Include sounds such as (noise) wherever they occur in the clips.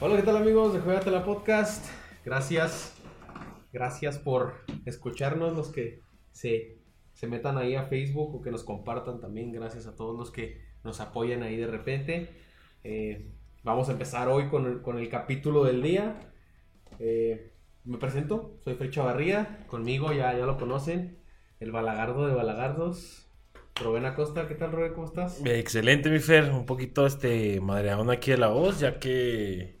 Hola, ¿qué tal amigos de Juegatela Podcast? Gracias, gracias por escucharnos, los que se, se metan ahí a Facebook o que nos compartan también. Gracias a todos los que nos apoyan ahí de repente. Eh, vamos a empezar hoy con el, con el capítulo del día. Eh, me presento, soy Fer Chavarría, conmigo ya, ya lo conocen, el balagardo de balagardos. Rubén Acosta, ¿qué tal Rubén? ¿Cómo estás? Excelente, mi Fer. Un poquito este madreaón aquí de la voz, ya que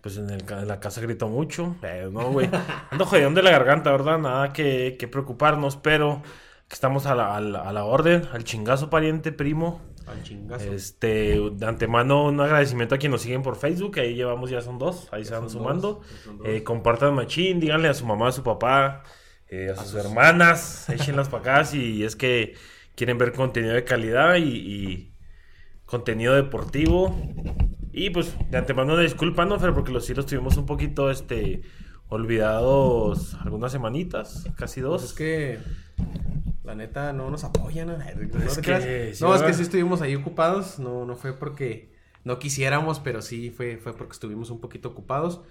pues en, el, en la casa grito mucho. Eh, no, güey. (laughs) Ando jodiendo de la garganta, ¿verdad? Nada que, que preocuparnos, pero que estamos a la, a, la, a la orden, al chingazo pariente, primo. Al chingazo. Este, de antemano, un agradecimiento a quienes nos siguen por Facebook. Ahí llevamos, ya son dos. Ahí se Ya van son sumando. dos, dos. Eh, compartan machín, díganle a su mamá, a su papá, eh, a sus hermanas, (laughs) échenlas para acá si es que quieren ver contenido de calidad y, y contenido deportivo. Y pues de antemano disculpa, ¿no, Fer? Porque los sí los tuvimos un poquito este, olvidados algunas semanitas, casi dos. Pues es que la neta no nos apoyan. No, no Es que sí, no, es que sí estuvimos ahí ocupados. No, no fue porque no quisiéramos, pero sí fue, fue porque estuvimos un poquito ocupados.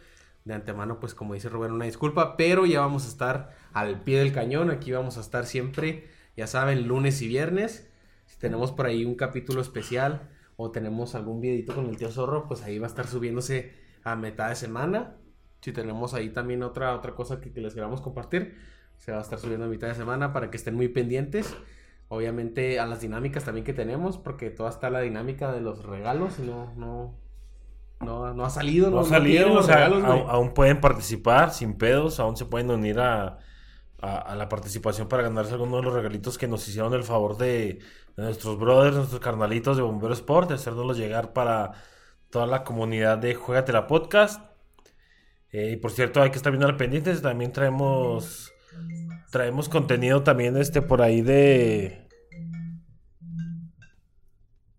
De antemano, pues como dice Rubén, una disculpa, pero ya vamos a estar al pie del cañón. Aquí vamos a estar siempre, ya saben, lunes y viernes. Si tenemos por ahí un capítulo especial o tenemos algún videito con el tío Zorro, pues ahí va a estar subiéndose a mitad de semana. Si tenemos ahí también otra, otra cosa que, que les queramos compartir, se va a estar subiendo a mitad de semana para que estén muy pendientes. Obviamente a las dinámicas también que tenemos, porque toda está la dinámica de los regalos y no, no, no, no ha salido. No no o sea, regalos, au- aún pueden participar sin pedos, aún se pueden unir a, a- a la participación para ganarse alguno de los regalitos que nos hicieron el favor de, de nuestros brothers, nuestros carnalitos de Bombero Sport, de hacérnoslos llegar para toda la comunidad de Juegatela Podcast. Eh, y por cierto, hay que estar bien al pendiente, también traemos traemos contenido también este por ahí de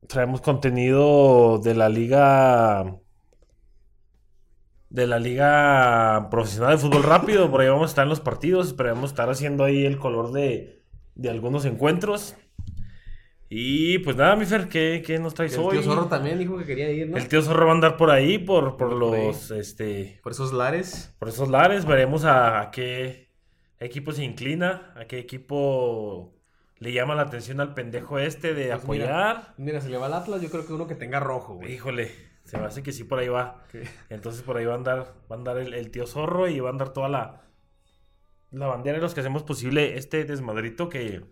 traemos contenido de la liga de la liga profesional de fútbol rápido, por ahí vamos a estar en los partidos, esperemos estar haciendo ahí el color de, de algunos encuentros. Y pues nada, mi Fer, ¿qué, qué nos traes el hoy? tío Zorro también dijo que quería ir, ¿no? El tío Zorro va a andar por ahí, por, por Por ahí. los, este, Por esos lares. por esos lares, veremos a, a qué equipo se inclina, a qué equipo le llama la atención al pendejo este de Pues apoyar. Mira, si le va al Atlas, yo creo que uno que tenga rojo, güey. Híjole, se me hace que sí por ahí va. Entonces por ahí va a andar, va a andar el, el tío zorro y va a andar toda la, la bandera de los que hacemos posible este desmadrito que,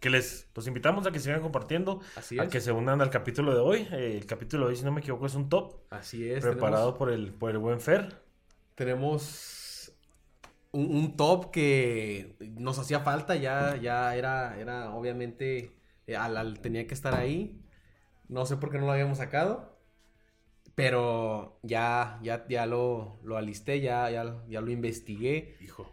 que les los invitamos a que sigan compartiendo, Así a es. que se unan al capítulo de hoy. Eh, el capítulo de hoy, si no me equivoco, es un top Así es. preparado por el, por el buen Fer. tenemos un, un top que nos hacía falta, ya, ya era, era obviamente, eh, al, al- tenía que estar ahí. No sé por qué no lo habíamos sacado, pero ya, ya, ya lo, lo alisté, ya, ya, ya lo investigué Hijo.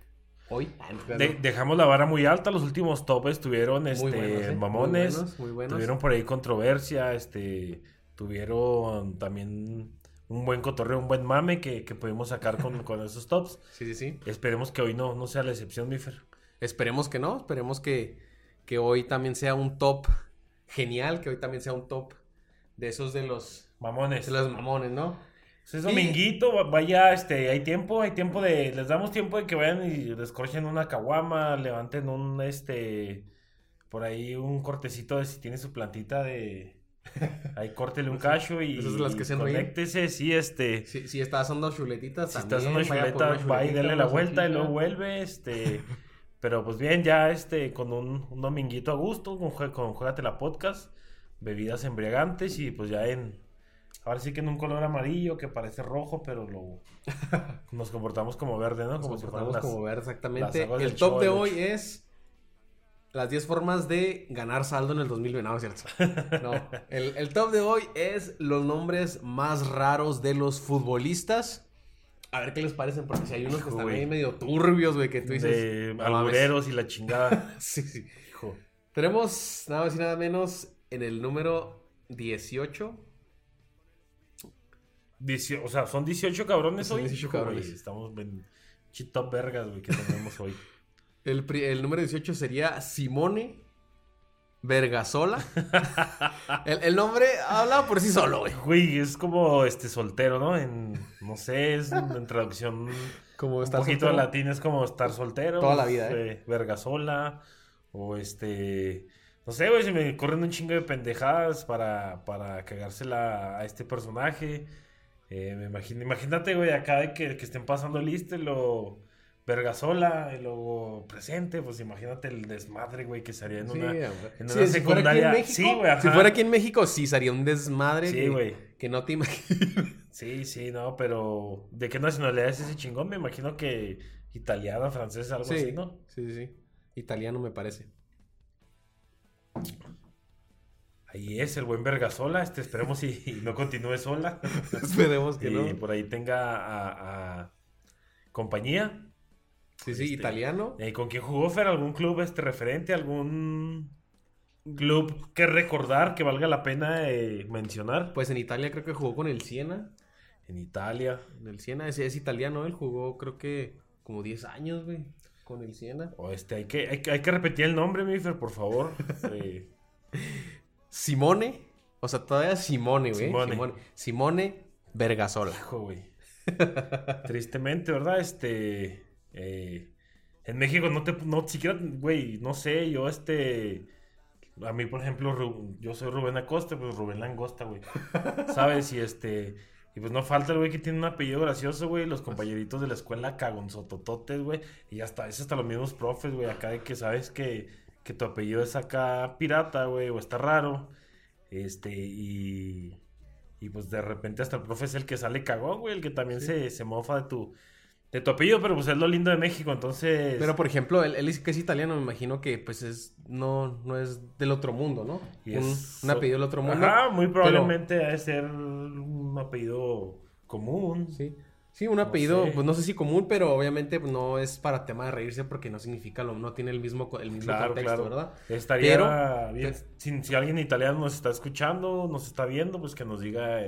hoy. Ah, De- dejamos la vara muy alta, los últimos top estuvieron este, Muy buenos, ¿eh? Muy mamones, buenos, muy buenos. tuvieron por ahí controversia, este, tuvieron también un buen cotorreo, un buen mame que, que pudimos sacar con, con esos tops. (laughs) Sí, sí, sí. Esperemos que hoy no, no sea la excepción, mi Fer. Esperemos que no, esperemos que, que hoy también sea un top genial, que hoy también sea un top de esos de los, Mamones. de los mamones, ¿no? Pues es dominguito, va- vaya, este, hay tiempo, hay tiempo de, les damos tiempo de que vayan y descorchen una caguama, levanten un, este, por ahí un cortecito de si tiene su plantita de, ahí córtele un (laughs) cacho y Esas las que conéctese, sí, este, Si, si estás haciendo chuletitas, si estás en también, una vaya por chuleta, va y dele la vuelta y luego vuelve, este, (laughs) pero pues bien, ya, este, con un, un dominguito a gusto, con, con Juégate la Podcast, bebidas embriagantes y pues ya en, ahora sí que en un color amarillo que parece rojo, pero lo, (laughs) nos comportamos como verde, ¿no? Nos Como si fueran comportamos las- como ver las exactamente. El top de hoy es las 10 formas de ganar saldo en el 2020. No, es cierto. (laughs) No. El, el top de hoy es los nombres más raros de los futbolistas. A ver qué les parecen, porque si hay unos que están ahí medio turbios, güey, que tú dices. de y la chingada. (laughs) Sí, sí. Hijo. Tenemos nada más y nada menos en el número 18 Dieci- o sea, son 18 cabrones Son hoy. 18 Hijo, güey, cabrones. Estamos en chitop vergas, güey, que tenemos hoy. (laughs) El, el número 18 sería Simone Vergasola. (laughs) el, el nombre habla por sí solo, güey. Güey, es como este soltero, ¿no? En, no sé, es en traducción Como un poquito soltero. latín, es como estar soltero. Toda la vida, ¿eh? Vergasola. O este. No sé, güey, se me corren un chingo de pendejadas para, para cagársela a este personaje. Eh, me imagino, imagínate, güey, acá de que, que estén pasando listo y lo. Vergasola y luego presente, pues imagínate el desmadre, güey, que sería en Sí, una. en Sí, una si fuera aquí en secundaria. México, Sí, güey, si fuera aquí en México, sí sería un desmadre Sí, que, güey. que no te imaginas. Sí, sí, no, pero ¿de qué nacionalidad es ese chingón? Me imagino que italiano, francés, algo así, ¿no? sí, sí, sí. Italiano me parece. Ahí es el buen Vergasola, este, esperemos y, y no continúe sola. (laughs) Esperemos que y no. por ahí tenga a, a compañía. Sí, sí, este, italiano. Eh, ¿Con quién jugó Fer? ¿Algún club este referente? ¿Algún club que recordar que valga la pena eh, mencionar? Pues en Italia creo que jugó con el Siena. En Italia. En el Siena, ese es italiano, él jugó creo que como 10 años, güey, con el Siena. O este, hay que, hay, hay que repetir el nombre, mi Fer, por favor. (laughs) Simone, o sea, todavía Simone, güey. Simone. Simone. Simone Vergasola. Hijo, güey. (laughs) Tristemente, ¿verdad? Este. Eh, en México no te. No, siquiera, güey, no sé, yo este. A mí, por ejemplo, Ru- yo soy Rubén Acosta, pues Rubén Langosta, güey. (laughs) ¿Sabes? Y este. Y pues no falta el güey que tiene un apellido gracioso, güey. Los compañeritos de la escuela cagonzotototes, güey. Y hasta, es hasta los mismos profes, güey. Acá de que sabes que, que tu apellido es acá pirata, güey, o está raro. Este, y. Y pues de repente hasta el profe es el que sale cagón, güey, el que también Sí. se, se mofa de tu, de tu apellido, pero pues es lo lindo de México, entonces... Pero por ejemplo, él, él es que es italiano, me imagino que pues es no, no es del otro mundo, ¿no? y un, es- un apellido del otro mundo. Ajá, muy probablemente ha de ser un apellido común. Sí. Sí, un No apellido, sé. pues no sé si común, pero obviamente pues, no es para tema de reírse porque no significa lo, no tiene el mismo, el mismo Claro, contexto, claro. ¿verdad? Estaría Pero- bien. pero- Si, si alguien italiano nos está escuchando, nos está viendo, pues que nos diga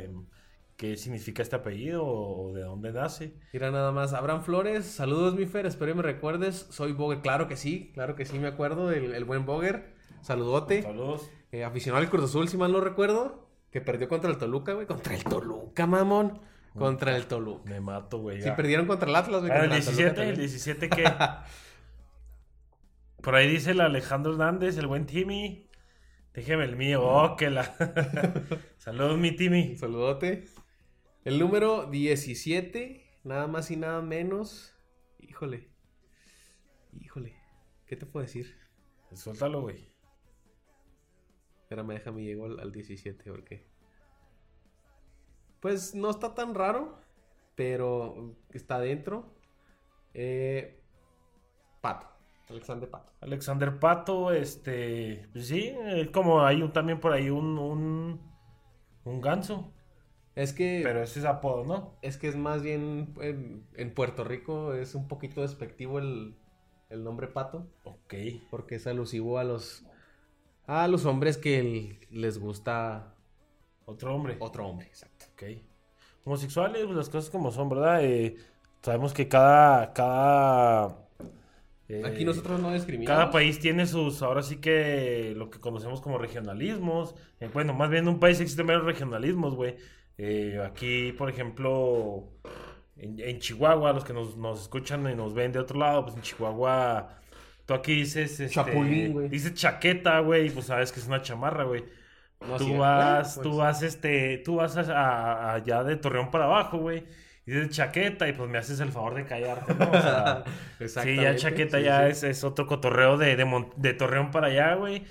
qué significa este apellido o de dónde nace. Mira nada más, Abraham Flores, saludos mi Fer, espero que me recuerdes, soy Boger, claro que sí, claro que sí me acuerdo el buen Boger, saludote, Saludos. Eh, aficionado al Cruz Azul, si mal no recuerdo, que perdió contra el Toluca, güey, contra el Toluca, mamón, contra el Toluca. Me mato, güey. Si perdieron contra el Atlas, güey, Ah, el contra Toluca 17, el también. 17 que... (laughs) Por ahí dice el Alejandro Hernández, el buen Timmy. Déjeme el mío. Oh, que la... (laughs) Saludos, mi Timmy. Saludote. El número 17, nada más y nada menos. Híjole. Híjole. ¿Qué te puedo decir? Suéltalo, güey. Espérame, déjame llego al, al 17 porque... Pues no está tan raro, pero está dentro. Eh, Pato. Alexander Pato. Alexander Pato, este... Pues sí, es como hay un- también por ahí un... Un, un ganso. Es que... Pero ese es apodo, ¿no? Es que es más bien en, en Puerto Rico es un poquito despectivo el, el nombre Pato. Ok. Porque es alusivo a los a los hombres que el- les gusta Otro hombre. otro hombre, exacto. Ok. Homosexuales, pues las cosas como son, ¿verdad? Eh, sabemos que cada... cada eh, Aquí nosotros no discriminamos. Cada país tiene sus, ahora sí que lo que conocemos como regionalismos. Eh, bueno, más bien en un país existen varios regionalismos, güey. Eh, aquí, por ejemplo, en, en Chihuahua, los que nos, nos escuchan y nos ven de otro lado, pues en Chihuahua, tú aquí dices, este, Chapulín, güey. dices chaqueta, güey, y pues sabes que es una chamarra, güey. No, tú sí, vas, bueno, tú pues, vas, este, tú vas a- a- allá de Torreón para abajo, güey. Y dices chaqueta y pues me haces el favor de callarte, ¿no? O sea, (laughs) Sí, ya chaqueta sí, ya sí. Es, es otro cotorreo de, de, de Torreón para allá, güey.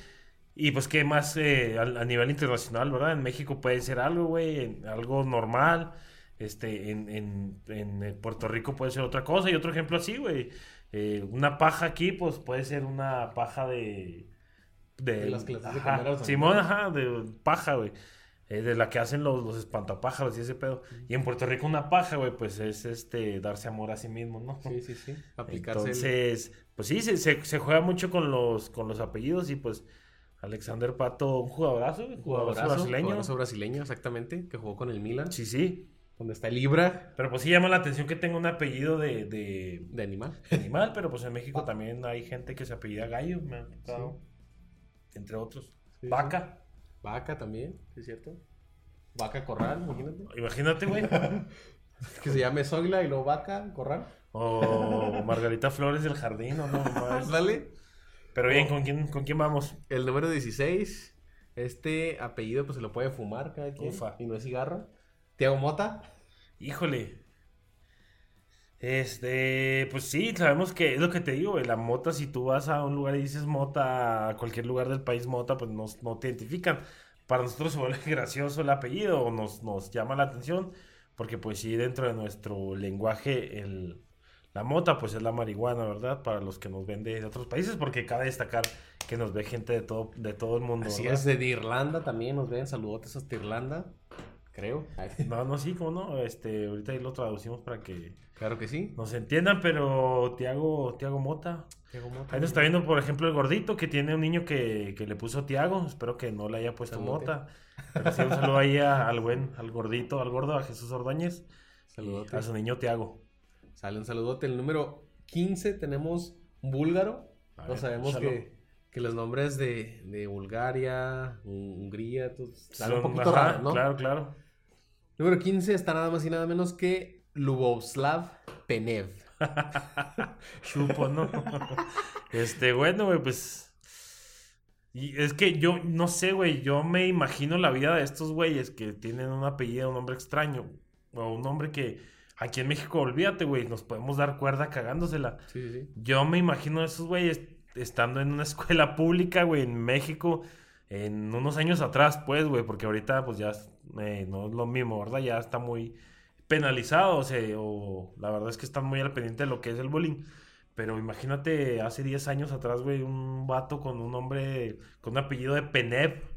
Y pues qué más eh, a, a nivel internacional, ¿verdad? En México puede ser algo, güey, algo normal. Este, en, en, en eh, Puerto Rico puede ser otra cosa. Y otro ejemplo así, güey. Eh, una paja aquí, pues puede ser una paja de... De las clases de ajá, los Simón, ajá, de paja, güey. Eh, de la que hacen los, los espantapájaros y ese pedo. Y en Puerto Rico una paja, güey, pues es este darse amor a sí mismo, ¿no? Sí, sí, sí. Aplicarse el- Entonces, pues sí, se, se, se juega mucho con los, con los apellidos y pues Alexander Pato, un jugadorazo, un jugadorazo jugadorazo, brasileño. jugadorazo brasileño, exactamente, que jugó con el Milan. Sí, sí. donde está Libra Pero pues sí llama la atención que tenga un apellido de, de de animal. animal, pero pues en México también hay gente que se apellida Gallo, me ha tocado, entre otros. Sí, Vaca. Vaca también, ¿sí es cierto? Vaca Corral, imagínate. Imagínate, güey. (laughs) Que se llame Zoila y luego Vaca Corral. O Margarita Flores del Jardín, o no, (laughs) más. Dale. Pero bien, ¿con quién, ¿con quién vamos? El número 16. Este apellido pues se lo puede fumar cada quien. Ufa. Y no es cigarro. Tiago Mota. Híjole. Este, pues sí, sabemos que es lo que te digo, la mota, si tú vas a un lugar y dices mota, a cualquier lugar del país mota, pues nos, no te identifican. Para nosotros se vuelve (laughs) gracioso el apellido, o nos, nos llama la atención, porque pues sí, dentro de nuestro lenguaje, el, la mota, pues es la marihuana, ¿verdad? Para los que nos ven de otros países, porque cabe destacar que nos ve gente de todo, de todo el mundo, Así ¿verdad? es, de Irlanda también nos ven. Saludotes hasta Irlanda. Creo. (laughs) No, no, sí, cómo no, este, ahorita ahí lo traducimos para que Claro que sí. nos entiendan, pero Tiago, Tiago Mota. Tiago Mota. Ahí nos está viendo, por ejemplo, el gordito que tiene un niño que, que le puso Tiago. Espero que no le haya puesto Saludote. Mota. Pero sí, un saludo ahí a- al buen, al gordito, al gordo, a Jesús Ordóñez. y Saludotes. A su niño Tiago. Sale un saludote. El número 15 tenemos búlgaro. No sabemos que, que los nombres de, de Bulgaria, Hun- Hungría, están un poquito ajá, ¿no? Claro, claro. Número 15 está nada más y nada menos que Luboslav Penev. (laughs) Chupo, ¿no? (laughs) este, bueno, güey, pues. Y es que yo no sé, güey. Yo me imagino la vida de estos güeyes que tienen un apellido, un nombre extraño. O un nombre que aquí en México, olvídate, güey, nos podemos dar cuerda cagándosela. Sí, sí. Yo me imagino a esos güeyes estando en una (laughs) escuela pública, güey, en México, en unos años atrás, pues, güey, porque ahorita, pues ya eh, no es lo mismo, ¿verdad? Ya está muy penalizado, o sea, o la verdad es que están muy al pendiente de lo que es el bullying. Pero imagínate hace 10 años atrás, güey, un vato con un nombre, con un apellido de Penev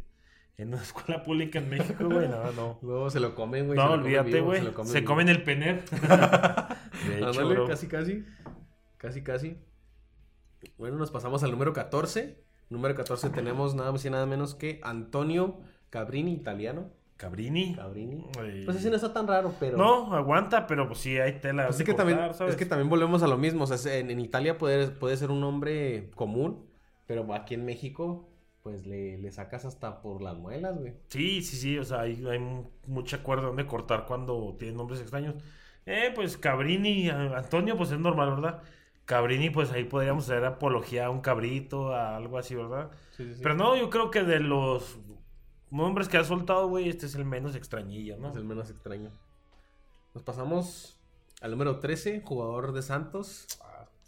en una (laughs) escuela pública en México, güey, no, no. Luego se lo comen, güey. No, se olvídate, güey. se lo comen Se vivo. comen el Penev. (laughs) De hecho, casi, casi. Casi, casi. Bueno, nos pasamos al número 14. Número 14 tenemos nada más y nada menos que Antonio Cabrini, italiano. Cabrini. Cabrini. Ay. Pues ese no está tan raro, pero... No, aguanta, pero pues sí, hay tela. Pues es que, también, es que también volvemos a lo mismo. O sea, en, en Italia puede, puede ser un nombre común, pero aquí en México, pues le, le sacas hasta por las muelas, güey. Sí, sí, sí, o sea, hay, hay mu- mucha cuerda donde cortar cuando tienen nombres extraños. Eh, pues Cabrini, Antonio, pues es normal, ¿verdad? Cabrini, pues ahí podríamos hacer apología a un cabrito, a algo así, ¿verdad? Sí, sí, sí. Pero no, yo creo que de los nombres que ha soltado, güey, este es el menos extrañillo, ¿no? Es el menos extraño. Nos pasamos al número 13, jugador de Santos.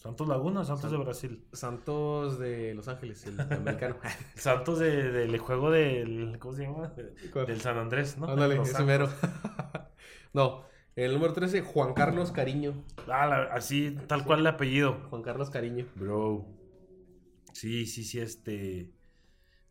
Santos Laguna, Santos San- de Brasil. Santos de Los Ángeles, el (laughs) americano. Santos de- del juego del, ¿cómo se llama? ¿Cuál? Del San Andrés, ¿no? Ándale, Los ese Santos. mero. (laughs) no, el número 13, Juan Carlos Cariño. Ah, la- así, tal cual el apellido. Juan Carlos Cariño. Bro. Sí, sí, sí, este.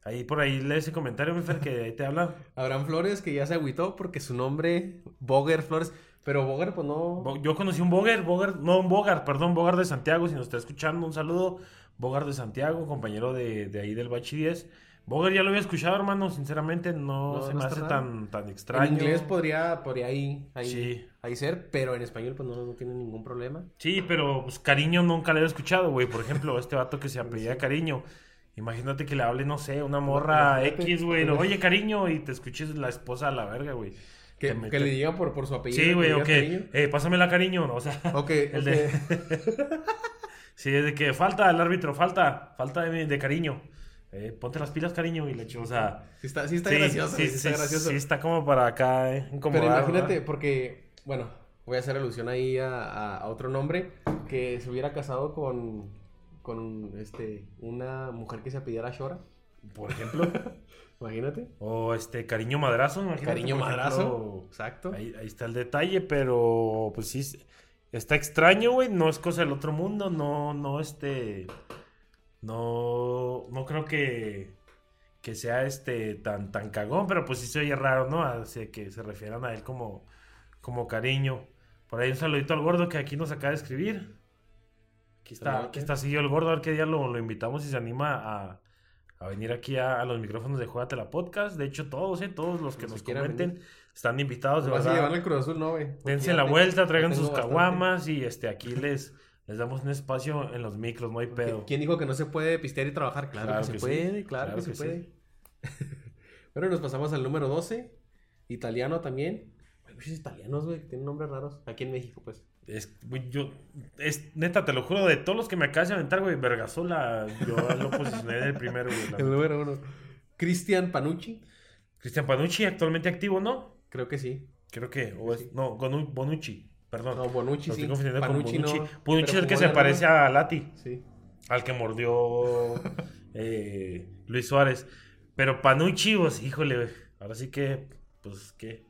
Ahí por ahí lee ese comentario, mi Fer, que ahí te habla. Abraham Flores, que ya se agüitó porque su nombre, Boger Flores. Pero Boger, pues no. Bo- Yo conocí un Boger, Boger, no un Bogar, perdón, Bogar de Santiago, si nos está escuchando, un saludo. Bogar de Santiago, compañero de, de ahí del Bachi 10. Boger ya lo había escuchado, hermano, sinceramente no, No, se no me hace tan, tan extraño. En inglés podría, podría ahí, ahí, Sí. ahí ser, pero en español pues no, no tiene ningún problema. Sí, pero pues cariño nunca le he escuchado, güey. Por ejemplo, este vato que se (laughs) apellida cariño. Imagínate que le hable, no sé, una morra. X, güey. Oye, cariño, y te escuches la esposa a la verga, güey. Que, le diga por, por su apellido. Sí, güey, o que, cariño. eh, pásamela cariño, ¿no? O sea, Ok, (laughs) el de- (laughs) sí, es de que falta el árbitro, falta, falta de, de cariño. Eh, ponte las pilas, cariño, y le echo, o sea. Sí está, sí está sí, gracioso, sí, sí, está sí, gracioso. sí, está como para acá, eh, Pero imagínate, ¿verdad? porque, bueno, voy a hacer alusión ahí a, a- a otro nombre, que se hubiera casado con, con este, una mujer que se apellidara Shora. Por ejemplo, (laughs) Imagínate. o este, cariño madrazo, imagínate. Cariño madrazo. ejemplo, Exacto. Ahí, ahí está el detalle, pero pues sí, está extraño, güey, no es cosa del otro mundo, no, no, este, no, no creo que, que sea este tan, tan cagón, pero pues sí se oye raro, ¿no? Así que se refieran a él como, como cariño. Por ahí un saludito al gordo que aquí nos acaba de escribir. Aquí está, aquí está seguido el gordo, a ver qué día lo, lo invitamos y se anima a, a venir aquí a, a los micrófonos de Juegatela Podcast. De hecho, todos, ¿eh? Todos los que nos comenten venir. están invitados, de verdad. llevarle el Cruz Azul, no, güey. Dense la vuelta, traigan sus caguamas y este aquí les, les damos un espacio en los micros, no hay pedo. ¿Quién dijo que no se puede pistear y trabajar? Claro, Claro que, se sí. puede, claro, Claro que, se que sí. puede. (laughs) bueno, nos pasamos al número 12. Italiano también. Hay muchos italianos, güey, que tienen nombres raros. Aquí en México, pues. Es, güey, yo, es, neta, te lo juro, de todos los que me acabas de aventar, güey, Vergasola, yo lo posicioné en el primero, güey. (laughs) El número uno. Cristian Panucci. Cristian Panucci, actualmente activo, ¿no? Creo que sí. Creo que, o es, no, Bonucci, perdón. No, Bonucci sí. estoy confundiendo Panucci con Bonucci. no, Bonucci es el que se parece a Lati, Sí. al que mordió (laughs) eh, Luis Suárez. Pero Panucci, pues, híjole, güey, ahora sí que, pues, ¿qué?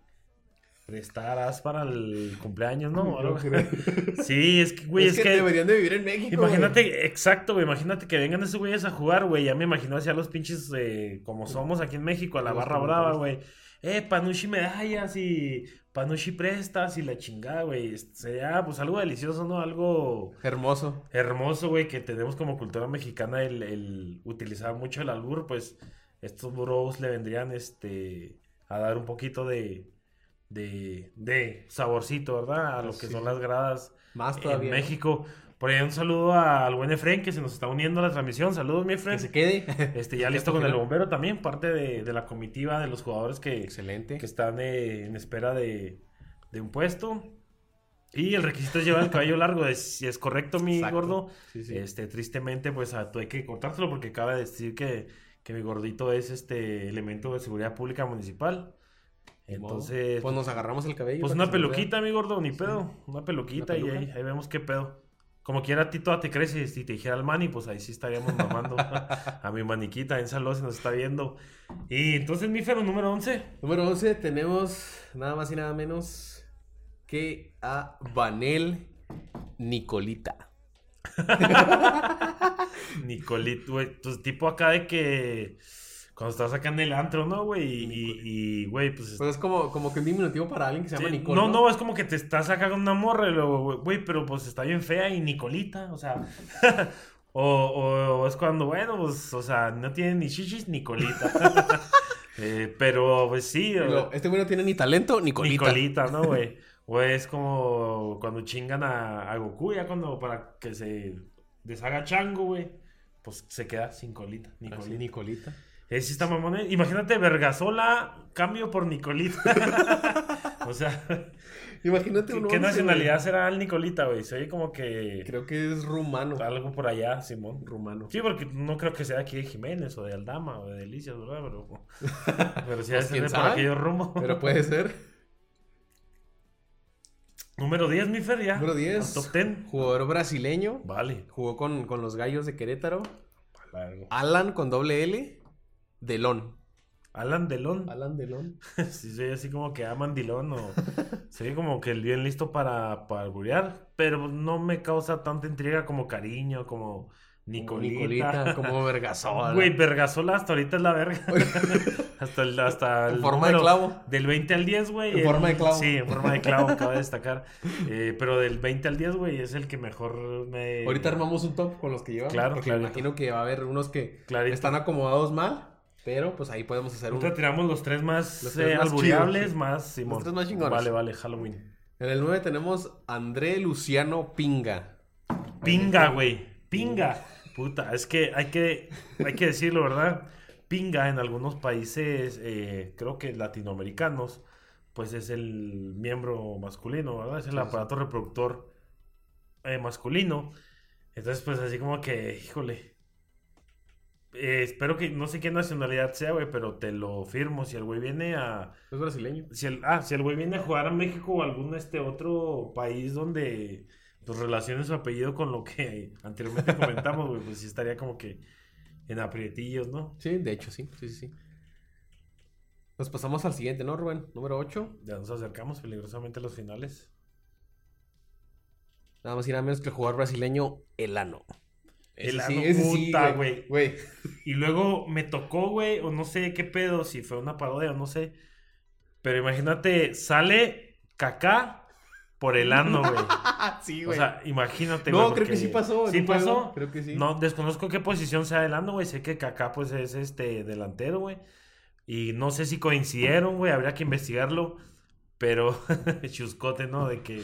Prestarás para el cumpleaños, ¿no? (laughs) Sí, es que, güey, es, es, que, que... deberían de vivir en México. güey. Imagínate, exacto, güey, imagínate que vengan esos güeyes a jugar, güey. Ya me imagino hacia los pinches eh, como somos aquí en México, a la barra brava, güey. Eh, Panucci medallas y Panucci prestas y la chingada, güey. Sería pues algo delicioso, ¿no? Algo Hermoso. hermoso, güey, que tenemos como cultura mexicana el, el utilizar mucho el albur, pues estos bros le vendrían este a dar un poquito de de, de saborcito, ¿verdad? A lo que Sí. son las gradas Más en todavía. ¿no? México. Por ahí un saludo al buen Efren que se nos está uniendo a la transmisión. Saludos, mi Que Efren. se quede. Este, (laughs) ya listo con el bombero también, parte de, de la comitiva de los jugadores que, Excelente. que están eh, en espera de, de un puesto. Y el requisito es llevar el cabello largo, es, si es correcto, mi Exacto. gordo. Sí, sí. Este, tristemente, pues a, tú hay que cortárselo porque acaba de decir que, que mi gordito es este elemento de seguridad pública municipal. Entonces, Pues nos agarramos el cabello. pues una peluquita, mi gordo, ni pedo. Una peluquita y ahí, ahí vemos qué pedo. Como quiera, a ti toda te crece. Si te dijera el mani, pues ahí sí estaríamos mamando (laughs) a mi maniquita en Salud si nos está viendo. Y entonces, mi fero número 11. vea. Número 11 tenemos nada más y nada menos que a Vanel Nicolita. (laughs) Nicolito, güey. Pues tipo acá de que. Cuando estás acá en el antro, ¿no, güey? Y, güey, pues. Pues es como, como que un diminutivo para alguien que se llama sí, Nicole. no, no, es como que te estás acá con una morra y luego, güey, pero pues está bien fea y Nicolita, o sea. (laughs) o, o- o es cuando, bueno, pues, o sea, no tiene ni chichis ni colita. (laughs) (laughs) Eh, pero, pues sí. Y luego, o- este güey no tiene ni talento ni colita. Nicolita, ¿no, güey? O es como cuando chingan a, a Goku, ya cuando para que se deshaga chango, güey. Pues se queda sin colita, Así, Nicolita. Nicolita. Eh, sí está mamón, ¿eh? Imagínate Vergasola, cambio por Nicolita. (laughs) o sea, Imagínate ¿qué, un qué nacionalidad será el Nicolita, güey? Se oye como que. Creo que es rumano. algo por allá, Simón. Rumano. Sí, porque no creo que sea aquí de Jiménez o de Aldama o de Delicias, ¿verdad? Pero, (laughs) pero sí Pues, debe ser ¿quién de por sabe? aquello rumbo. Pero puede ser. Número 10, mi Fer, ya. Número 10. Al Top 10. Jugador brasileño. Vale. Jugó con, con los gallos de Querétaro. Largo. Alan con doble L. Delón. Alan Delon. (laughs) Alan Delón. (laughs) Sí, soy así como que aman Dilón o (laughs) soy como que el bien listo para, para alburear, pero no me causa tanta intriga como cariño, como Nicolita. Nicolita, como Vergasola. Güey, Vergasola hasta ahorita es la verga. hasta el, hasta En el forma de clavo. Del 20 al 10, güey. En el- forma de clavo. Sí, en forma de clavo, cabe destacar. Eh, pero del 20 al 10, güey, es el que mejor me... Ahorita armamos un top con los que llevamos. Claro, clarito. imagino que va a haber unos que Clarito. están acomodados mal. Pero pues ahí podemos hacer un. Tiramos los tres más, Los tres eh, más chidos, sí. más Simón. tres más chingones. Vale, vale, Halloween. En el 9 tenemos André Luciano Pinga. Pinga, güey. Pinga. Puta, es que hay que, hay que decirlo, ¿verdad? Pinga en algunos países, eh, creo que latinoamericanos, pues es el miembro masculino, ¿verdad? Es el aparato reproductor eh, masculino. Entonces, pues así como que, híjole. Eh, espero que, no sé qué nacionalidad sea, güey, pero te lo firmo. Si el güey viene a, Es brasileño. si el, ah, si el güey viene a jugar a México o algún este otro país donde pues relacione su apellido con lo que (laughs) anteriormente comentamos, güey, pues sí estaría como que en aprietillos, ¿no? Sí, de hecho, sí. Sí, sí, sí. Nos pasamos al siguiente, ¿no, Rubén? Número 8. Ya nos acercamos peligrosamente a los finales. Nada más y nada menos que el jugador brasileño Elano. Elano, sí, sí, puta, güey. Güey. Y luego me tocó, güey, o no sé qué pedo, si fue una parodia o no sé. Pero imagínate, sale Kaká por el ano, güey. (laughs) sí, O güey. sea, imagínate, No, güey, creo que sí pasó, ¿Sí pasó? creo que sí. No, desconozco qué posición sea del ano, güey. Sé que Kaká, pues, es este delantero, güey. Y no sé si coincidieron, güey. Habría que investigarlo. Pero, (laughs) chuscote, ¿no? De que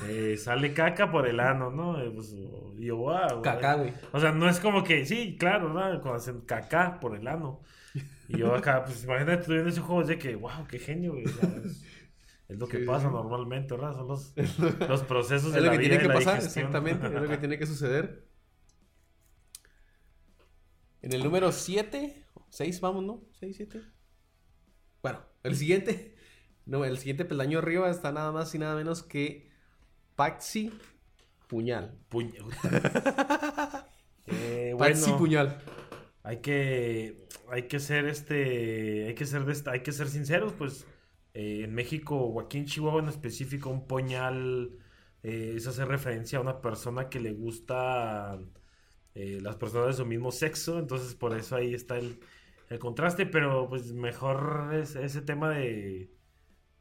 eh, sale caca por el ano, ¿no? Eh, Pues, y yo, wow, güey. Cacá, güey. O sea, no es como que, sí, claro, ¿no? Cuando hacen caca por el ano. Y yo acá, pues imagínate, tú viendo ese juego, es de que, wow, qué genio, güey. es, lo que Sí, pasa sí. normalmente, ¿verdad? Son los, (laughs) los procesos de Es lo la que vida tiene que la pasar, digestión. exactamente. Es lo que tiene que suceder. En el número 7, 6, vamos, ¿no? 6, 7. Bueno, el siguiente. No, el siguiente peldaño arriba está nada más y nada menos que Paxi Puñal. Puña- (laughs) Eh, Paxi Puñal. hay que, hay que ser este, hay que ser, de esta- hay que ser sinceros, pues eh, en México o aquí en Chihuahua en específico un puñal eh, es hacer referencia a una persona que le gusta eh, las personas de su mismo sexo, entonces por eso ahí está el, el contraste, pero pues mejor es- ese tema de,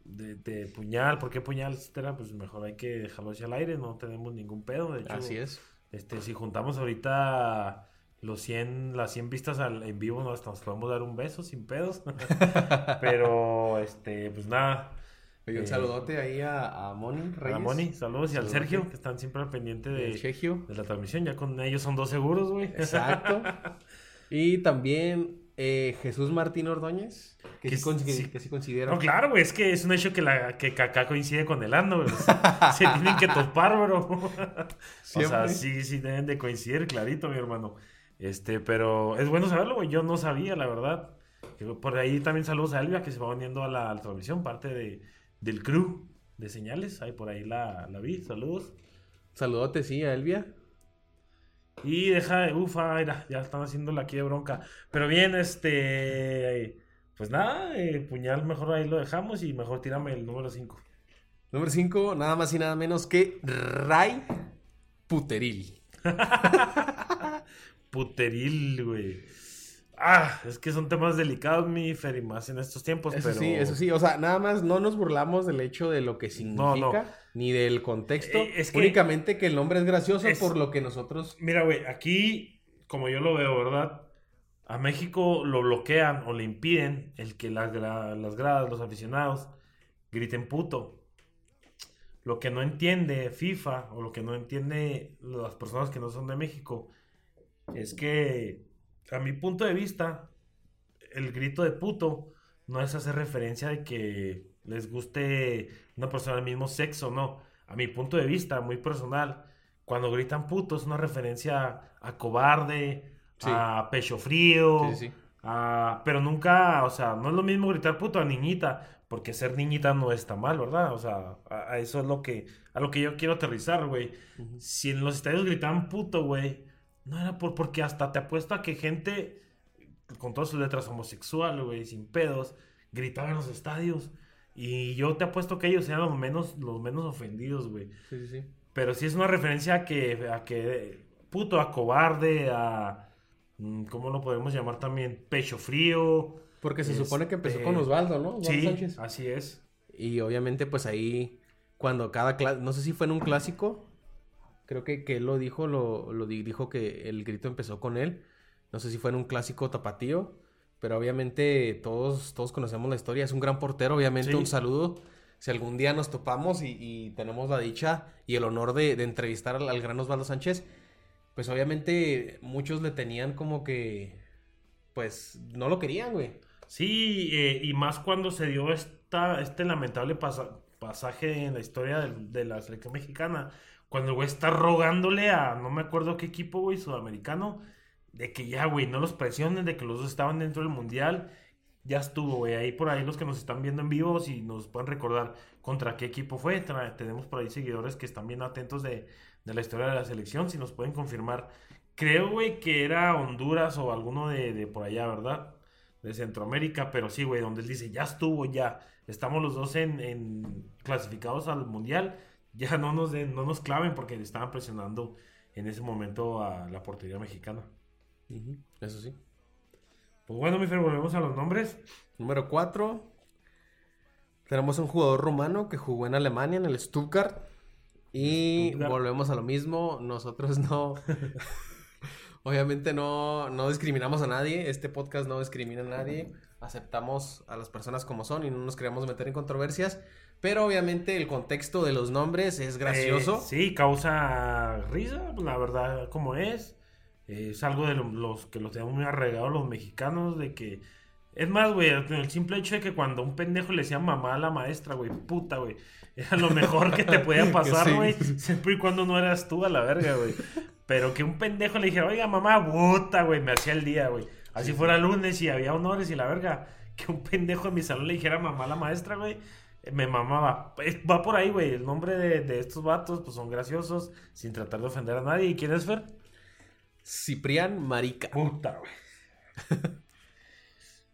de, de puñal, ¿por qué puñal, etcétera? Pues mejor hay que dejarlo hacia el aire, no tenemos ningún pedo, de hecho. Así es. Este, si juntamos ahorita los 100, las 100 vistas al, en vivo, nos, nos podemos dar un beso sin pedos. (laughs) Pero, este, pues nada. Oye, un Eh, saludote ahí a, a Moni A Reyes. Moni, saludos y al Saludote. Sergio, que están siempre al pendiente de, de la transmisión. Ya con ellos son dos seguros, güey. Exacto. (laughs) y también eh, Jesús Martín Ordóñez, que, Que sí, con- que- sí. que sí considera. No, claro, güey, es que es un hecho que, la, que Kaká coincide con el güey. (laughs) Se tienen que topar, bro. O sea, sí, sí deben de coincidir, clarito, mi hermano. Este, pero es bueno saberlo, güey. Yo no sabía, la verdad. Por ahí también saludos a Elvia, que se va uniendo a la, a la transmisión, parte de, del crew de señales. Ahí por ahí la, la vi, saludos. Saludote, sí, a Elvia. Y deja de, ufa, mira, ya están haciéndola aquí de bronca. Pero bien, este, pues nada, eh, puñal, mejor ahí lo dejamos y mejor tírame el número 5. Número 5, nada más y nada menos que Ray Puteril. (laughs) Puteril, güey. Ah, es que son temas delicados, mi Fer, y más en estos tiempos, Eso pero... sí, eso sí. O sea, nada más no nos burlamos del hecho de lo que significa, No, no. Ni del contexto. Eh, es que- Únicamente que el nombre es gracioso Es- por lo que nosotros. Mira, güey, aquí, como yo lo veo, ¿verdad? A México lo bloquean o le impiden el que las, las gradas, los aficionados, griten puto. Lo que no entiende FIFA o lo que no entiende las personas que no son de México es que, a mi punto de vista, el grito de puto no es hacer referencia de que les guste una persona del mismo sexo, no. A mi punto de vista, muy personal, cuando gritan puto es una referencia a cobarde, Sí. a pecho frío, Sí, sí, a- pero nunca, o sea, no es lo mismo gritar puto a niñita, porque ser niñita no está mal, ¿verdad? O sea, a, a eso es lo que, a lo que yo quiero aterrizar, güey. Si en los estadios gritaban puto, güey, no era por, porque hasta te apuesto a que gente con todas sus letras homosexual, güey, sin pedos, gritaba en los estadios. Y yo te apuesto que ellos eran los menos, los menos ofendidos, güey. Sí, sí, sí. Pero sí es una referencia a que, a que puto, a cobarde, a... mm, ¿Cómo lo podemos llamar también? Pecho frío. Porque se supone que empezó Este, con Osvaldo, ¿no? Osvaldo Sí, Sánchez. así es. Y obviamente, pues ahí, cuando cada clase, no sé si fue en un clásico, creo que, que él lo dijo, lo, lo di- dijo que el grito empezó con él. No sé si fue en un clásico tapatío, pero obviamente todos, todos conocemos la historia. Es un gran portero, obviamente, Sí. un saludo. Si algún día nos topamos y, y tenemos la dicha y el honor de, de entrevistar al, al gran Osvaldo Sánchez, pues obviamente muchos le tenían como que, pues, no lo querían, güey. Sí, eh, y más cuando se dio esta, este lamentable pasa- pasaje en la historia del- de, la selección mexicana, cuando el güey está rogándole a no me acuerdo qué equipo, güey, sudamericano, de que ya, güey, no los presionen, de que los dos estaban dentro del mundial. Ya estuvo, güey. Ahí por ahí los que nos están viendo en vivo, si nos pueden recordar contra qué equipo fue. Tenemos por ahí seguidores que están bien atentos de, de la historia de la selección, si nos pueden confirmar. Creo, güey, que era Honduras o alguno de, de por allá, ¿verdad? de Centroamérica, pero sí, güey, donde él dice, ya estuvo, ya, estamos los dos en, en clasificados al Mundial, ya no nos den, no nos claven porque le estaban presionando en ese momento a la portería mexicana. Eso sí. Pues bueno, mi Fer, volvemos a los nombres. Número 4. Tenemos un jugador rumano que jugó en Alemania, en el Stuttgart. Y Stuttgart. volvemos a lo mismo. Nosotros no. (laughs) Obviamente no, no discriminamos a nadie. Este podcast no discrimina a nadie. Aceptamos a las personas como son y no nos queremos meter en controversias. Pero obviamente el contexto de los nombres es gracioso. Eh, sí, causa risa, la verdad, como es. Eh, es algo de lo- los que los tenemos muy arraigados los mexicanos, de que... Es más, güey, el simple hecho de que cuando un pendejo le decía mamá a la maestra, güey, puta, güey, era lo mejor que te podía (laughs) pasar, Sí. güey, siempre y cuando no eras tú a la verga, güey. Pero que un pendejo le dijera, oiga, mamá, puta, güey, me hacía el día, güey. Así fuera lunes y había honores y la verga. Que un pendejo en mi salón le dijera mamá a la maestra, güey. Me mamaba. Va por ahí, güey. El nombre de, de estos vatos, pues son graciosos, sin tratar de ofender a nadie. ¿Y quién es Fer? Ciprián Marica. Puta, güey.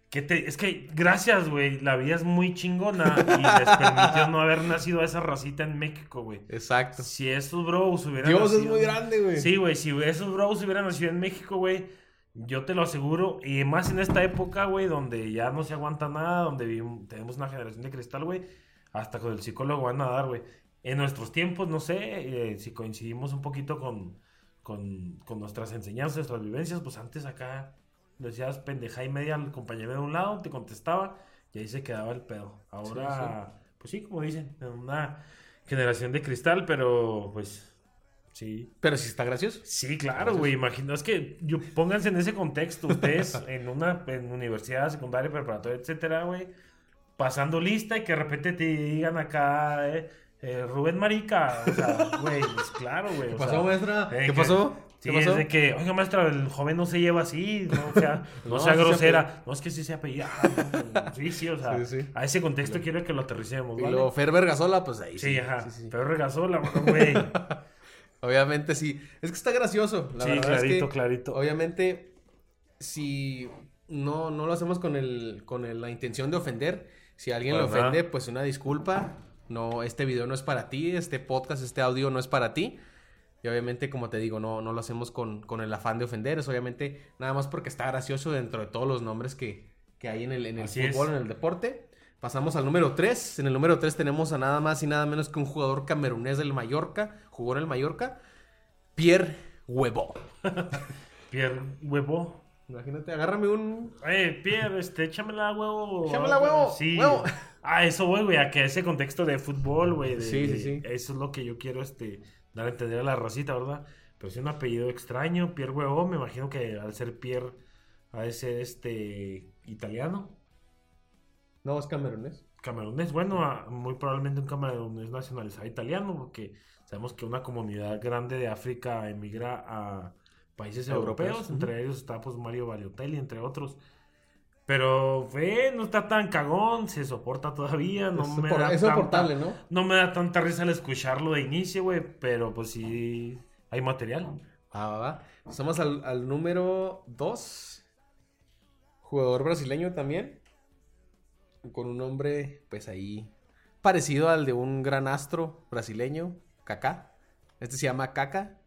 Que te, es que, gracias, güey. La vida es muy chingona y les permitió no haber nacido a esa racita en México, güey. Exacto. Si esos bros hubieran Dios es nacido- muy grande, güey. Sí, güey, si esos bros hubieran nacido en México, güey, yo te lo aseguro. Y más en esta época, güey, donde ya no se aguanta nada, donde vivimos- tenemos una generación de cristal, güey, hasta con el psicólogo van a dar, güey. En nuestros tiempos, no sé, eh, si coincidimos un poquito con, con, con nuestras enseñanzas, nuestras vivencias, pues antes acá decías pendeja y media al compañero de un lado, te contestaba y ahí se quedaba el pedo. Ahora, pues sí, como dicen, en una generación de cristal, pero pues sí. Pero sí está gracioso. Sí, claro, güey. Imagino, es que yo, pónganse en ese contexto. Ustedes (laughs) en una en universidad, secundaria, preparatoria, etcétera, güey. Pasando lista y que de repente te digan acá, eh, eh, Rubén Marica. O sea, güey, pues claro, güey. ¿Qué pasó, sea, maestra? eh, ¿Qué que- pasó? Sí, ¿Qué pasó? es de que, oiga, maestra, el joven no se lleva así, no, o sea, (laughs) no, No, sea sí se grosera. no, es que sí se apellida. Ah, Sí, sí, o sea, Sí, sí. a ese contexto quiero que lo aterricemos, Y ¿vale? luego Fer Vergasola, pues ahí sí. Sí, ajá. sí, sí. Pero regazó la güey. (laughs) Obviamente sí. Es que está gracioso. La Sí, verdad clarito, es que, clarito. Obviamente, si no, no lo hacemos con, el, con el- la intención de ofender, si alguien le ofende, pues una disculpa. No, este video no es para ti, este podcast, este audio no es para ti. Y obviamente, como te digo, no, no lo hacemos con, con el afán de ofender. Es obviamente nada más porque está gracioso dentro de todos los nombres que, que hay en el, en el fútbol, es. en el deporte. Pasamos al número 3. En el número 3 tenemos a nada más y nada menos que un jugador camerunés del Mallorca. Jugó en el Mallorca. Pierre Huevo. (laughs) Pierre Huevo. Imagínate, agárrame un. Eh, Pierre, este, échamela, huevo. Échamela, huevo, Sí. huevo. Ah, eso, güey, güey, a que ese contexto de fútbol, güey. de- Sí, sí, de- sí. Eso es lo que yo quiero, este, dar a entender a la racita, ¿verdad? Pero es un apellido extraño, Pierre Huevo, me imagino que al ser Pierre, ha de ser, este, italiano. No, es camerunés. Camerunés, bueno, a- muy probablemente un camerunés nacionalizado italiano, porque sabemos que una comunidad grande de África emigra a países Europeos, entre ellos está pues Mario Baliotelli, entre otros. Pero, ve, no está tan cagón, se soporta todavía, no es me da es tanta- soportable, ¿no? No me da tanta risa al escucharlo de inicio, güey, pero pues sí hay material. Va, va, va. Pasamos al, al número 2. Jugador brasileño también. Con un nombre, pues ahí. Parecido al de un gran astro brasileño, Kaká. Este se llama Kaká.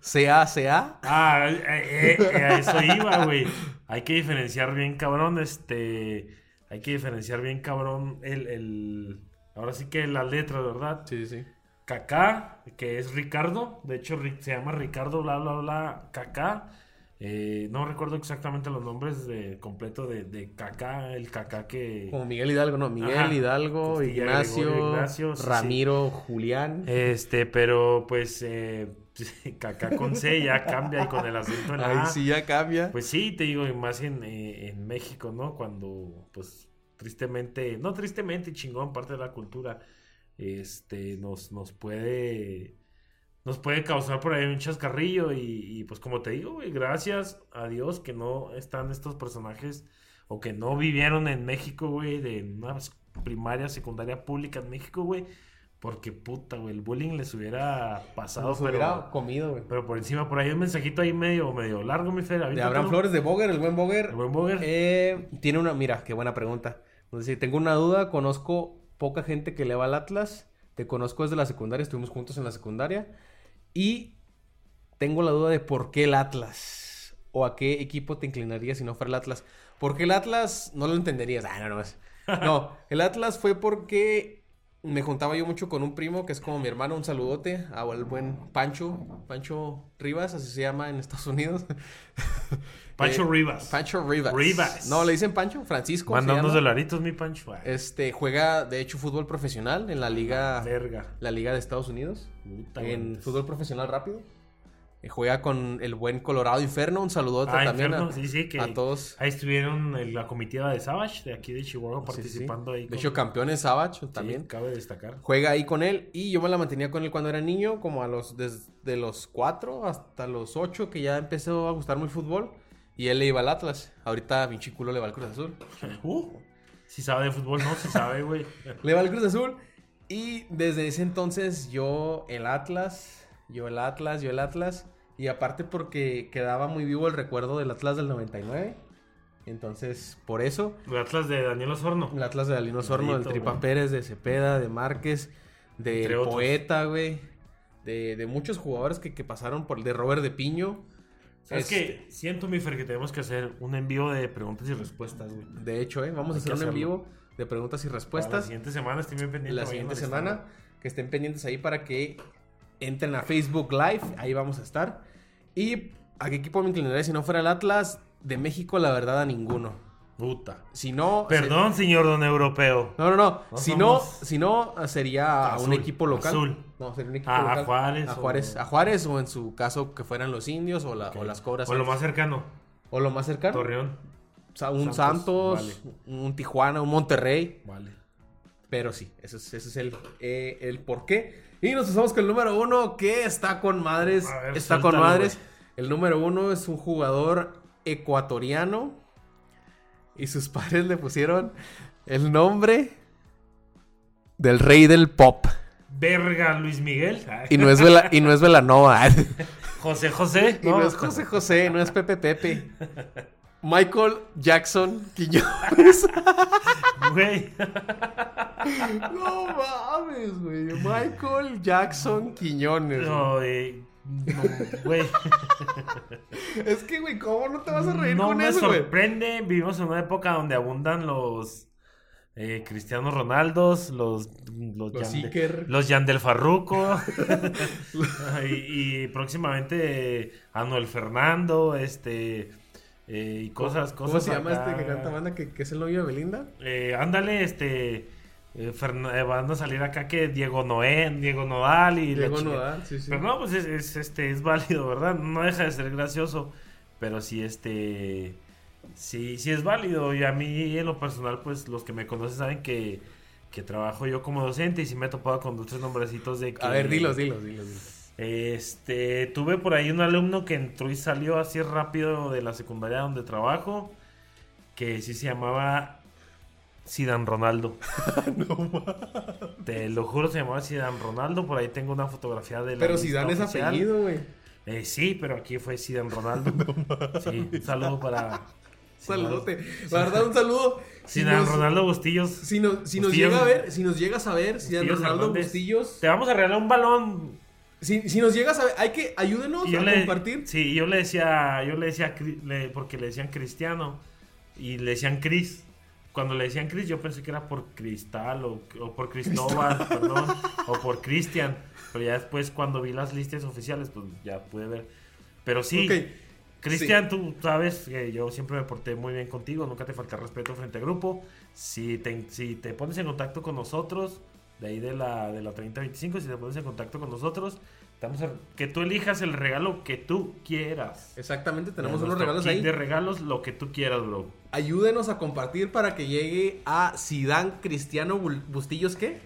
C-A-C-A. (laughs) Ah, eh, eh, eh, a eso iba, güey. Hay que diferenciar bien, cabrón, este... Hay que diferenciar bien, cabrón, el... el... Ahora sí que las letras, ¿verdad? Sí, sí. Kaká, que es Ricardo. De hecho, se llama Ricardo, bla, bla, bla, Kaká. Eh, no recuerdo exactamente los nombres de, completo de, de Kaká, el Kaká que... Como Miguel Hidalgo, ¿no? Miguel Ajá. Hidalgo, Ignacio, Ignacio, sí, sí. Ramiro, Julián. Este, pero pues... Eh, (laughs) Kaká con C ya cambia y con el acento en la Ahí sí ya cambia. Pues sí, te digo, y más en, eh, en México, ¿no? Cuando, pues, tristemente, no tristemente, chingón, parte de la cultura, este, nos, nos puede, nos puede causar por ahí un chascarrillo y, y, pues como te digo, güey, gracias a Dios que no están estos personajes o que no vivieron en México, güey, de una primaria, secundaria pública en México, güey, porque puta, güey, el bullying les hubiera pasado, Nos pero... hubiera comido, güey. Pero por encima, por ahí un mensajito ahí medio, medio largo, mi Fer. De. Abraham Flores de Boger, el buen Boger. El buen Boger. Eh, tiene una, mira, qué buena pregunta. Entonces, tengo una duda, conozco poca gente que le va al Atlas, te conozco desde la secundaria, estuvimos juntos en la secundaria, y tengo la duda de por qué el Atlas, o a qué equipo te inclinarías si no fuera el Atlas. Porque el Atlas no lo entenderías, ah, no, no, No, el Atlas fue porque me juntaba yo mucho con un primo que es como mi hermano, un saludote al buen Pancho, Pancho Rivas, así se llama en Estados Unidos. (laughs) Pancho Eh, Rivas. Pancho Rivas. Rivas. No, le dicen Pancho, Francisco. Mandando dolaritos, mi Pancho. Ay, Este, juega de hecho fútbol profesional en la liga, Verga. la liga de Estados Unidos, Puta, en fútbol profesional rápido. Eh, juega con el buen Colorado Inferno, un saludote Ah, también Inferno, a, sí, sí, que a todos. Ahí estuvieron en la comitiva de Savage, de aquí de Chihuahua, sí, participando ahí. De con- hecho, campeones Savage Sí, también. cabe destacar. Juega ahí con él y yo me la mantenía con él cuando era niño, como a los desde los 4 hasta los 8 que ya empezó a gustarme el fútbol y él le iba al Atlas. Ahorita pinche culo le va al Cruz Azul. (laughs) Uh, si sabe de fútbol, no, si sabe, güey. (laughs) Le va al Cruz Azul y desde ese entonces yo el Atlas, yo el Atlas, yo el Atlas y aparte porque quedaba muy vivo el recuerdo del Atlas del 99. Entonces, por eso El Atlas de Daniel Osorno. El Atlas de Alino Sorno, del Tripa güey. Pérez, de Cepeda, de Márquez, otros. Poeta, güey. De, de muchos jugadores que, que pasaron por. De Robert de Piño. ¿Sabes Este, qué? Siento, mi Fer, que tenemos que hacer un envío de preguntas y respuestas, güey. De hecho, ¿eh? vamos a hacer que un en hacerlo. vivo de preguntas y Para La respuestas. siguiente semana estoy bien pendiente. La siguiente semana. Que estén pendientes ahí para que entren a Facebook Live. Ahí vamos a estar. Y a qué equipo me inclinaría si no fuera el Atlas de México, la verdad, a ninguno. Puta. Si no. Perdón, señor don europeo. No, no, no. No si, somos- no si no, sería a un equipo local. azul. No, sería un equipo Ah, a local. Juárez A o- Juárez, a Juárez o en su caso que fueran los indios o, la- o las cobras. O lo más cercano, o lo más cercano. Torreón. Un Santos, Santos, un Tijuana, un Monterrey. Vale. Pero sí, ese es, ese es el, eh, el por qué. Y nos pasamos con el número uno que está con madres. Ver, está con madres. El número uno es un jugador ecuatoriano. Y sus (laughs) padres le pusieron el nombre del rey del pop. Verga, Luis Miguel. Y no es, Vela- y no es Velanova. (laughs) José José. y no es José José, no es Pepe Pepe. (laughs) Michael Jackson Quiñones. Güey. (laughs) no mames, güey. Michael Jackson Quiñones. No, eh, no, güey. (laughs) Es que, güey, ¿cómo no te vas a reír No con me eso, güey? sorprende. Vivimos en una época donde abundan los eh, Cristianos Ronaldos, los los, Los Yande- Iker. los Yandel Farruco (laughs) y, y próximamente eh, Anuel Fernando, este eh, y cosas, ¿Cómo cosas. se llama este que canta banda que, que es el novio de Belinda? Eh, ándale, este eh, eh, van a salir acá que Diego Noé, Diego Nodal y Diego Nodal, sí, sí. Pero no, pues es, es, este, es válido, ¿verdad? No deja de ser gracioso, pero sí, este, sí, sí es válido. Y a mí, en lo personal, pues los que me conocen saben que, que trabajo yo como docente y sí me he topado con dos tres nombrecitos de que... A ver, dilos, dilos, dilos. dilos. Este, tuve por ahí un alumno que entró y salió así rápido de la secundaria donde trabajo, que sí se llamaba Sidan Ronaldo. (laughs) Te lo juro, se llamaba Sidan Ronaldo. Por ahí tengo una fotografía de la Pero lista si dan ese oficial. apellido, güey. Eh, sí, pero aquí fue Sidan Ronaldo. (laughs) sí, un saludo para Saludote. La verdad, un saludo. Si Sidan Ronaldo Bustillos. Si nos, si nos Bustillos. llega a ver, si nos llegas a ver, si Bustillos Ronaldo Hernández. Bustillos. Te vamos a regalar un balón. Si, si nos llegas a ver, hay que ayúdenos yo a le, compartir. Sí, yo le decía, yo le decía, le- porque le decían Cristiano y le decían Cris. Cuando le decían Cris, yo pensé que era por Cristal o, o por Cristóbal, (laughs) perdón, o por Cristian. Pero ya después, cuando vi las listas oficiales, pues ya pude ver. Pero sí, Ok. Cristian, tú sabes que yo siempre me porté muy bien contigo, nunca te falta respeto frente al grupo. Si te, si te pones en contacto con nosotros, de ahí de la, de la 3025, si te pones en contacto con nosotros, estamos a- que tú elijas el regalo que tú quieras. Exactamente, tenemos unos regalos ahí. de regalos, lo que tú quieras, bro. Ayúdenos a compartir para que llegue a Sidán Cristiano Bustillos, ¿qué?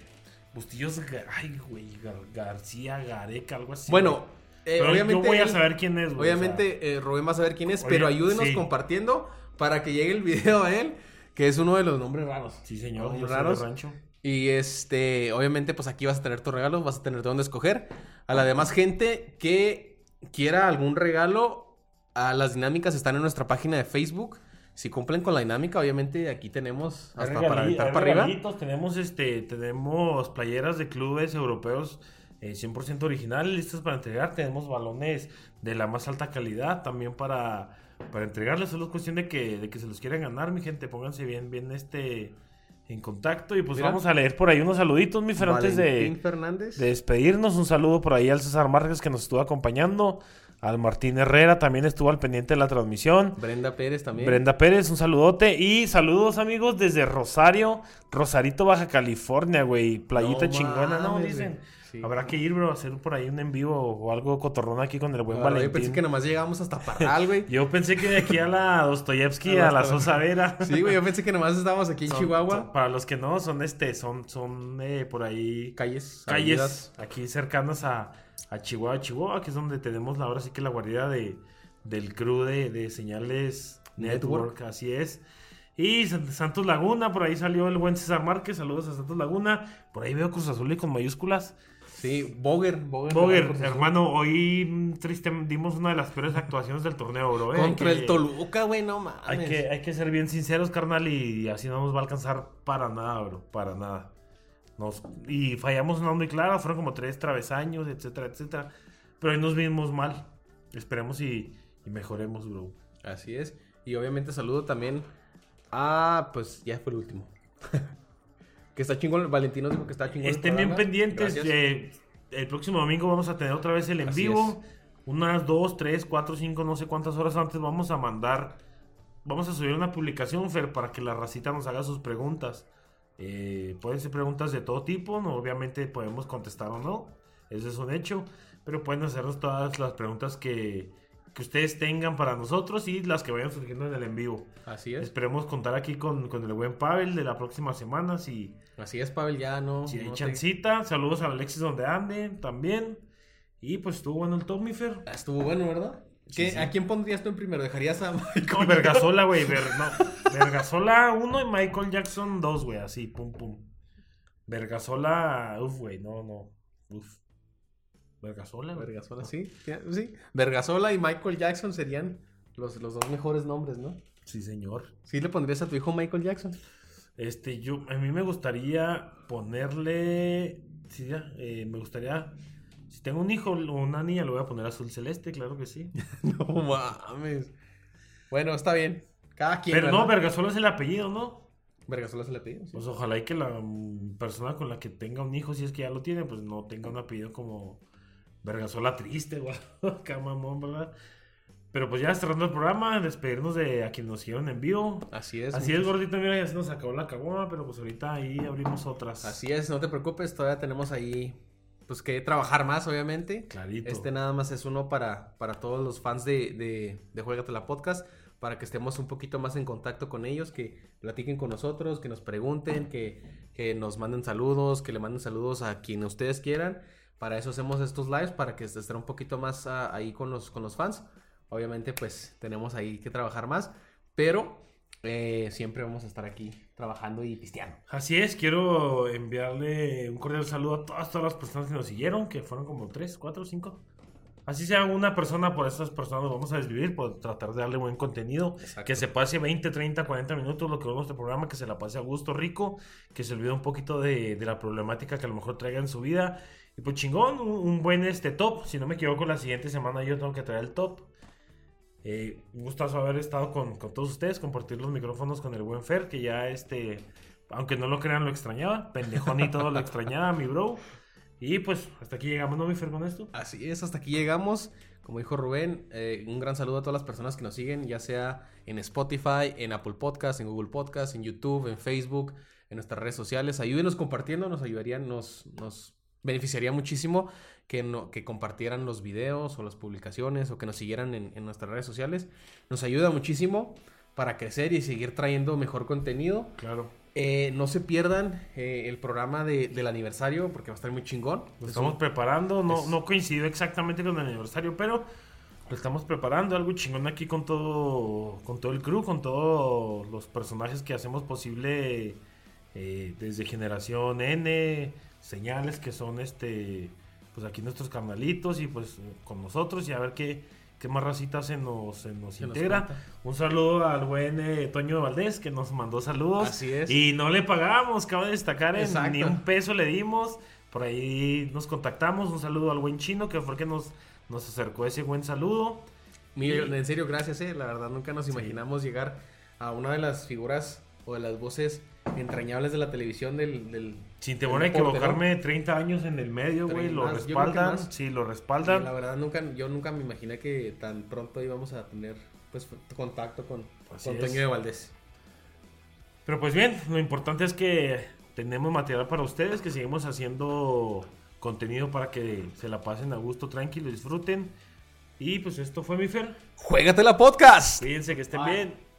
Bustillos, ay, güey, Gar- García, Gareca, algo así. Bueno, güey. eh, Pero obviamente. yo voy a saber quién es, güey. Obviamente, eh, Rubén va a saber quién es, pero ayúdenos sí. compartiendo para que llegue el (laughs) video a él, que es uno de los nombres raros. o sea, sí, señor, raros. rancho. Y este, obviamente, pues aquí vas a tener tu regalo, vas a tener de dónde escoger. A la demás gente que quiera algún regalo, a las dinámicas están en nuestra página de Facebook. Si cumplen con la dinámica, obviamente aquí tenemos hasta para aventar para arriba. Tenemos, este, tenemos playeras de clubes europeos eh, 100% originales listas para entregar. Tenemos balones de la más alta calidad también para, para entregarles. Solo es cuestión de que, de que se los quieran ganar, mi gente. Pónganse bien, bien, este, en contacto. Y pues Mira. vamos a leer por ahí unos saluditos, mi Fer, antes de, Fernández. de despedirnos. Un saludo por ahí al César Márquez que nos estuvo acompañando. Al Martín Herrera también estuvo al pendiente de la transmisión. Brenda Pérez también. Brenda Pérez, un saludote. Y saludos, amigos, desde Rosario, Rosarito, Baja California, güey. Playita No chingona, ¿no? Dicen. güey. Sí. Habrá que ir, bro, a hacer por ahí un en vivo o algo cotorrón aquí con el buen Valentín. Yo pensé que nomás llegamos hasta Parral, güey. (laughs) Yo pensé que de aquí a la Dostoyevsky, A (laughs) a la. Sosa Vera. Sí, güey, yo pensé que nomás estábamos aquí en Son- Chihuahua. son- para los que no, son este, son, son eh, por ahí calles. calles avenidas. aquí cercanas a, a Chihuahua, Chihuahua, que es donde tenemos la, ahora sí que la guarida de, del crew de, de señales Network, Network. así es. Y San- Santos Laguna, por ahí salió el buen César Márquez, saludos a Santos Laguna. Por ahí veo Cruz Azul y con mayúsculas. Sí, Boger. Boger, Boger, Azul. hermano, hoy mm, triste, dimos una de las peores actuaciones del torneo, bro. eh. Contra el Toluca, güey, no mames. Hay que, hay que ser bien sinceros, carnal, y así no nos va a alcanzar para nada, bro, para nada. Nos, y fallamos una muy clara, fueron como tres travesaños, etcétera, etcétera. Pero ahí nos vimos mal. Esperemos y, y mejoremos, bro. Así es. Y obviamente saludo también a. Pues ya fue el último. (laughs) que está chingón. Valentino dijo que está chingón. el Estén bien pendientes. Eh, el próximo domingo vamos a tener otra vez el en Así vivo. Unas dos, tres, cuatro, cinco, no sé cuántas horas antes vamos a mandar. Vamos a subir una publicación, Fer, para que la racita nos haga sus preguntas. Eh, pueden ser preguntas de todo tipo, no, obviamente podemos contestar o no, eso es un hecho, pero pueden hacernos todas las preguntas que, que ustedes tengan para nosotros y las que vayan surgiendo en el en vivo. Así es. Esperemos contar aquí con, con el buen Pavel de la próxima semana, si, Así es, Pavel. Ya no. si hay no te- chancita. Saludos a Alexis donde ande también. Y pues estuvo bueno el top, mi Fer. Ah, Estuvo bueno, ¿verdad? ¿Qué- sí. ¿A quién pondrías tú en primero? ¿Dejarías a Michael? Vergasola, güey. Ver, no. Vergasola 1 y Michael Jackson 2, güey. Así, pum, pum. Vergasola, uf, güey. No, no. Uf. Vergasola. Vergasola, sí. Sí. Vergasola y Michael Jackson serían los, los dos mejores nombres, ¿no? Sí, señor. ¿Sí le pondrías a tu hijo Michael Jackson? Este, yo, a mí me gustaría ponerle. Sí, ya, eh, me gustaría. Si tengo un hijo o una niña, le voy a poner azul celeste, claro que sí. (laughs) no mames. Bueno, está bien. Cada quien. Pero no. Vergasola es el apellido, ¿no? Vergasola se le pide. sí. Pues ojalá y que la mm, persona con la que tenga un hijo, si es que ya lo tiene, pues no tenga un apellido como Vergasola triste, güey. (laughs) Acá mamón, ¿verdad? Pero pues ya cerrando el programa, despedirnos de a quienes nos siguieron en vivo. Así es. Así es, gordito, mira, ya se nos acabó la cagoma, pero pues ahorita ahí abrimos otras. Así es, no te preocupes, todavía tenemos ahí pues que trabajar más, obviamente. Clarito. Este nada más es uno para, para todos los fans de, de, de Juegatela Podcast, para que estemos un poquito más en contacto con ellos, que platiquen con nosotros, que nos pregunten, que, que nos manden saludos, que le manden saludos a quien ustedes quieran. Para eso hacemos estos lives, para que estén un poquito más ah, ahí con los, con los fans. Obviamente pues tenemos ahí que trabajar más, pero eh, siempre vamos a estar aquí trabajando y pisteando. Así es, quiero enviarle un cordial saludo a todas, todas las personas que nos siguieron, que fueron como 3, 4, 5. Así sea una persona, por esas personas nos vamos a desvivir, por tratar de darle buen contenido. Exacto. Que se pase 20, 30, 40 minutos lo que vemos este programa, que se la pase a gusto, rico, que se olvide un poquito de, de la problemática que a lo mejor traiga en su vida. Y pues chingón, un, buen este top. Si no me equivoco, la siguiente semana yo tengo que traer el top. Eh, un gustazo haber estado con, con todos ustedes, compartir los micrófonos con el buen Fer, que ya este, aunque no lo crean, lo extrañaba. Pendejón y todo lo extrañaba, mi bro. Y pues hasta aquí llegamos, ¿no, mi Fer, con esto? Así es, hasta aquí llegamos. Como dijo Rubén, eh, un gran saludo a todas las personas que nos siguen, ya sea en Spotify, en Apple Podcast, en Google Podcast, en YouTube, en Facebook, en nuestras redes sociales. Ayúdenos compartiendo, nos ayudarían, nos beneficiaría muchísimo que, no, que compartieran los videos o las publicaciones o que nos siguieran en, en nuestras redes sociales. Nos ayuda muchísimo para crecer y seguir trayendo mejor contenido. Claro. Eh, no se pierdan eh, el programa de- del aniversario porque va a estar muy chingón. Lo Es estamos un- preparando, no, es- no coincidió exactamente con el aniversario, pero lo estamos preparando, algo chingón aquí con todo, con todo el crew, con todos los personajes que hacemos posible eh, desde Generación N, señales que son este, pues aquí nuestros carnalitos y pues con nosotros y a ver qué, qué más racita se nos, se nos Se integra. Un saludo al buen eh, Toño Valdés que nos mandó saludos. Así es. Y no le pagamos, cabe destacar, en ni un peso le dimos. Por ahí nos contactamos. Un saludo al buen chino que fue el que nos, nos acercó ese buen saludo. Mire, Y- en serio, gracias, eh. La verdad, nunca nos imaginamos llegar a una de las figuras o de las voces entrañables de la televisión del... del Sin temor a del deporte, equivocarme, 30 años en el medio, güey, lo más, respaldan, sí, lo ¿no? respaldan. La verdad, nunca, yo nunca me imaginé que tan pronto íbamos a tener pues contacto con, Así con es. Toño de Valdés. Pero pues bien, lo importante es que tenemos material para ustedes, que seguimos haciendo contenido para que se la pasen a gusto, tranquilo, disfruten. Y pues esto fue mi Fer. ¡Juégatela podcast! Cuídense que estén Bye. bien.